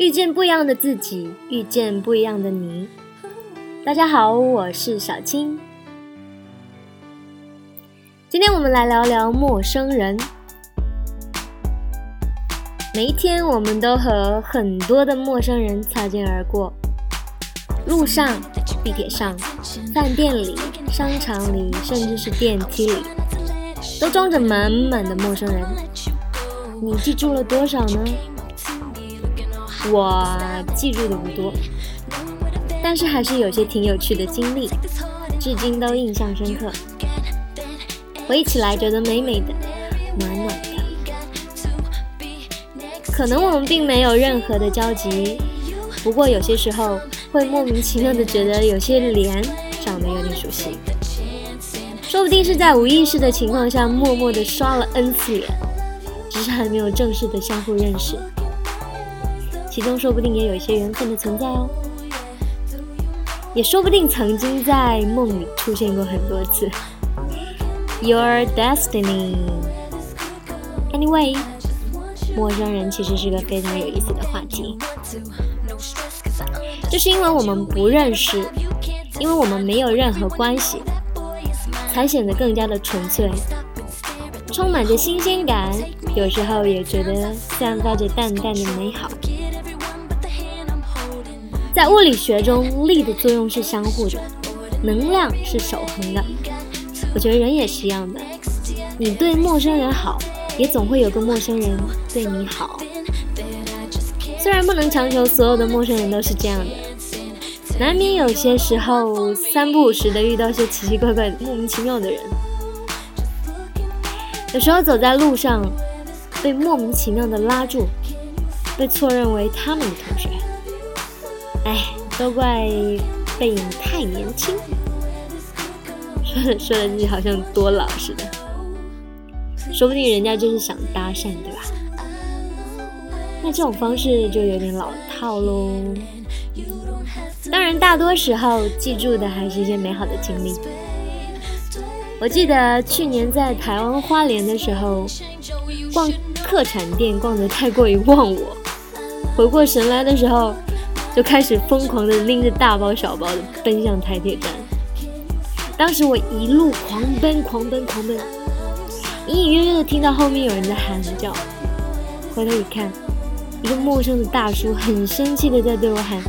遇见不一样的自己，遇见不一样的你。大家好，我是小青。今天我们来聊聊陌生人。每一天，我们都和很多的陌生人擦肩而过，路上、地铁上、饭店里、商场里，甚至是电梯里，都装着满满的陌生人。你记住了多少呢？我记住的不多，但是还是有些挺有趣的经历，至今都印象深刻。回忆起来觉得美美的，暖暖的。可能我们并没有任何的交集，不过有些时候会莫名其妙的觉得有些脸长得有点熟悉，说不定是在无意识的情况下默默的刷了 N 次脸，只是还没有正式的相互认识。其中说不定也有一些缘分的存在哦，也说不定曾经在梦里出现过很多次。Your destiny. Anyway，陌生人其实是个非常有意思的话题，就是因为我们不认识，因为我们没有任何关系，才显得更加的纯粹，充满着新鲜感，有时候也觉得散发着淡淡的美好。在物理学中，力的作用是相互的，能量是守恒的。我觉得人也是一样的，你对陌生人好，也总会有个陌生人对你好。虽然不能强求所有的陌生人都是这样的，难免有些时候三不五时的遇到些奇奇怪怪、莫名其妙的人。有时候走在路上，被莫名其妙的拉住，被错认为他们的同学。哎，都怪背影太年轻，说的说的自己好像多老似的，说不定人家就是想搭讪，对吧？那这种方式就有点老套喽。当然，大多时候记住的还是一些美好的经历。我记得去年在台湾花莲的时候，逛特产店逛得太过于忘我，回过神来的时候。就开始疯狂的拎着大包小包的奔向台铁站。当时我一路狂奔狂奔狂奔，隐隐约约的听到后面有人在喊叫，回头一看，一个陌生的大叔很生气的在对我喊：“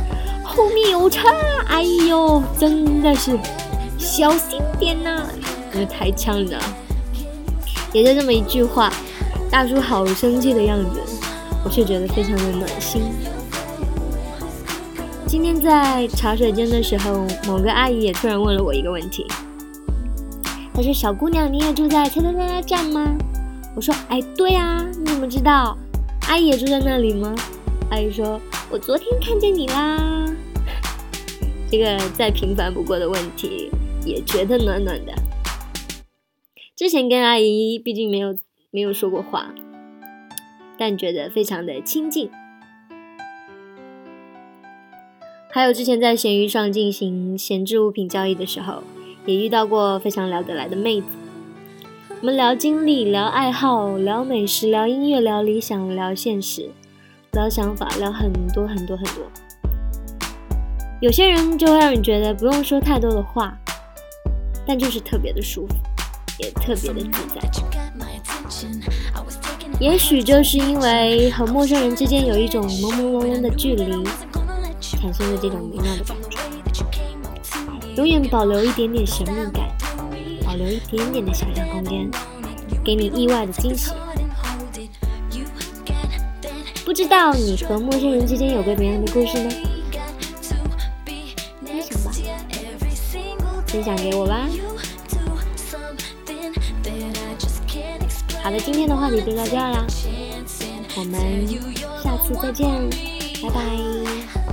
后面有车！”哎呦，真的是小心点呐！因为太呛了。也就这么一句话，大叔好生气的样子，我却觉得非常的暖心。今天在茶水间的时候，某个阿姨也突然问了我一个问题。她说：“小姑娘，你也住在叉叉叉站吗？”我说：“哎，对呀，你怎么知道？阿姨也住在那里吗？”阿姨说：“我昨天看见你啦。”这个再平凡不过的问题，也觉得暖暖的。之前跟阿姨毕竟没有没有说过话，但觉得非常的亲近。还有之前在闲鱼上进行闲置物品交易的时候，也遇到过非常聊得来的妹子。我们聊经历，聊爱好，聊美食，聊音乐，聊理想，聊现实，聊想法，聊很多很多很多。有些人就会让你觉得不用说太多的话，但就是特别的舒服，也特别的自在。也许就是因为和陌生人之间有一种朦朦胧胧的距离。产生了这种美妙的感觉，永远保留一点点神秘感，保留一点点的想象空间，给你意外的惊喜。不知道你和陌生人之间有过怎样的故事呢？分享吧，分享给我吧。好的，今天的话题就到这儿啦，我们下次再见，拜拜。